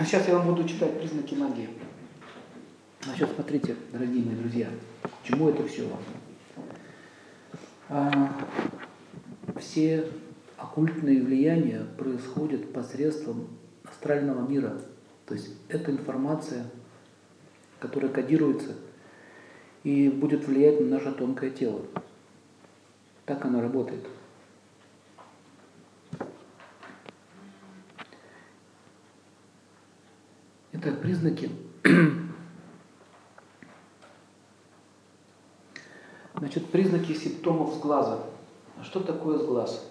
Сейчас я вам буду читать признаки магии. Значит, смотрите, дорогие мои друзья, чему это все а, все оккультные влияния происходят посредством астрального мира. То есть это информация, которая кодируется и будет влиять на наше тонкое тело. Так оно работает. Итак, признаки. Значит, признаки симптомов сглаза. А что такое сглаз?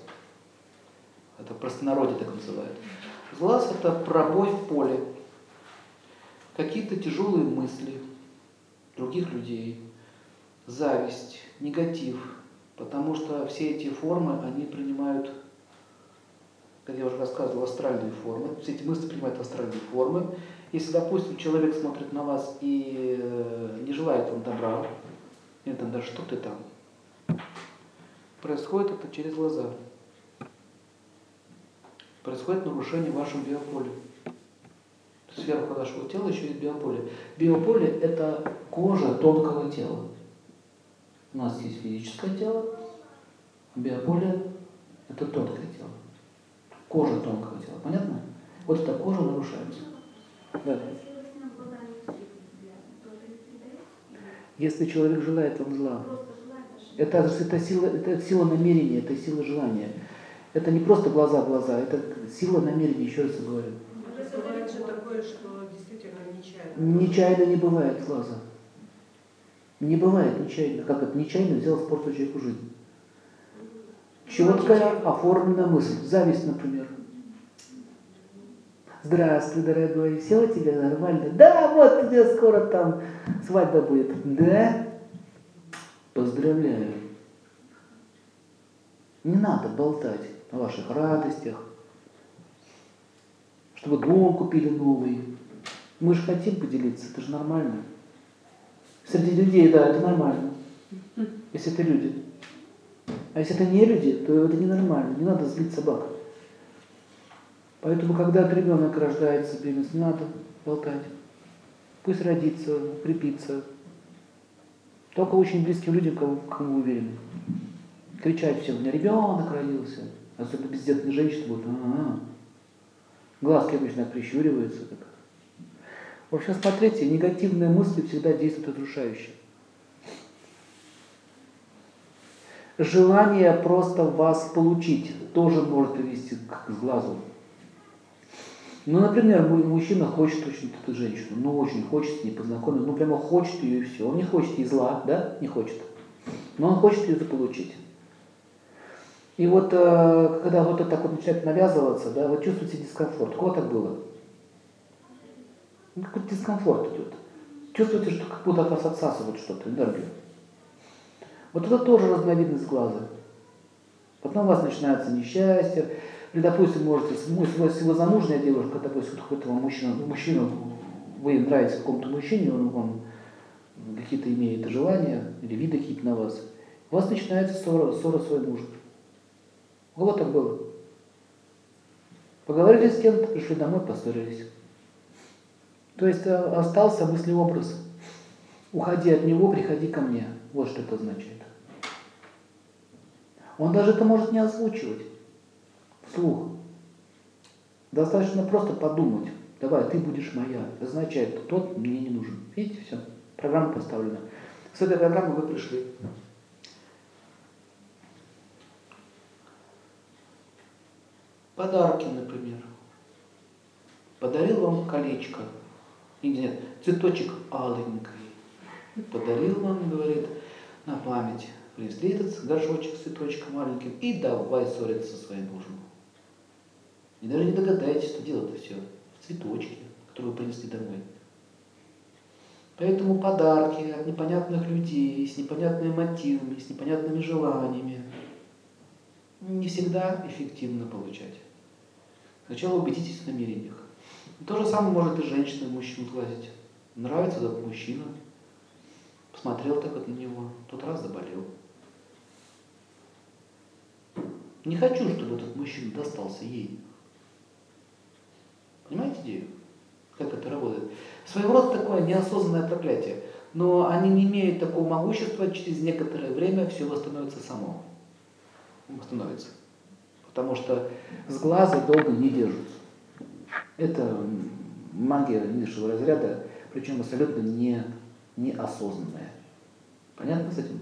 Это простонародье так называют. Сглаз – это пробой в поле. Какие-то тяжелые мысли других людей, зависть, негатив. Потому что все эти формы, они принимают, как я уже рассказывал, астральные формы. Все эти мысли принимают астральные формы. Если, допустим, человек смотрит на вас и э, не желает вам добра, или там, да что ты там, происходит это через глаза. Происходит нарушение вашего биополя. Сверху нашего тела еще есть биополе. Биополе – это кожа тонкого тела. У нас есть физическое тело, а биополе – это тонкое тело. Кожа тонкого тела. Понятно? Вот эта кожа нарушается. Да. Если человек желает вам зла, это, это, сила, это сила намерения, это сила желания. Это не просто глаза в глаза, это сила намерения, еще раз говорю. Бывает же такое, что действительно нечаянно. Нечаянно не бывает глаза. Не бывает нечаянно. Как это нечаянно взял испортил человеку жизнь. Четкая оформленная мысль. Зависть, например. Здравствуй, дорогой, все у тебя нормально? Да, вот тебе скоро там свадьба будет. Да? Поздравляю. Не надо болтать о ваших радостях, чтобы дом купили новый. Мы же хотим поделиться, это же нормально. Среди людей, да, это нормально. Если это люди. А если это не люди, то это ненормально. Не надо злить собак. Поэтому, когда ребенок рождается, беременность, не надо болтать. Пусть родится, укрепится. Только очень близким людям, кому, кому уверены. Кричать всем, у меня ребенок родился. Особенно бездетные женщины будут, а-а-а. Глазки обычно прищуриваются. Так. В общем, смотрите, негативные мысли всегда действуют разрушающе. Желание просто вас получить тоже может привести к глазу. Ну, например, мужчина хочет очень эту женщину, ну, очень хочет с ней познакомиться, ну, прямо хочет ее и все. Он не хочет ей зла, да, не хочет. Но он хочет ее заполучить. И вот, э, когда вот это так вот начинает навязываться, да, вы чувствуете дискомфорт. У кого так было? Ну, какой-то дискомфорт идет. Чувствуете, что как будто от вас отсасывают что-то, энергию. Вот это тоже разновидность глаза. Потом у вас начинается несчастье, или, допустим, можете, если вы замужняя девушка, допустим, какой-то вам мужчина, мужчина, вы нравитесь какому-то мужчине, он вам какие-то имеет желания или виды какие-то на вас, у вас начинается ссора, ссора с своим мужем. У кого так было? Поговорили с кем-то, пришли домой, поссорились. То есть э, остался мыслеобраз. Уходи от него, приходи ко мне. Вот что это означает. Он даже это может не озвучивать вслух. Достаточно просто подумать. Давай, ты будешь моя. Это означает, тот мне не нужен. Видите, все. Программа поставлена. С этой программой вы пришли. Подарки, например. Подарил вам колечко. Нет, цветочек аленький. Подарил вам, говорит, на память. Принесли этот горшочек с цветочком маленьким и давай ссориться со своим мужем. И даже не догадаетесь, что дело-то все в цветочке, которые вы принесли домой. Поэтому подарки от непонятных людей, с непонятными мотивами, с непонятными желаниями не всегда эффективно получать. Сначала убедитесь в намерениях. И то же самое может и женщина мужчину сглазить. Нравится этот мужчина, посмотрел так вот на него, тот раз заболел. Не хочу, чтобы этот мужчина достался ей. Понимаете идею? Как это работает? Своего рода такое неосознанное проклятие. Но они не имеют такого могущества, через некоторое время все восстановится само. Восстановится. Потому что с глаза долго не держатся. Это магия низшего разряда, причем абсолютно не, неосознанная. Понятно с этим?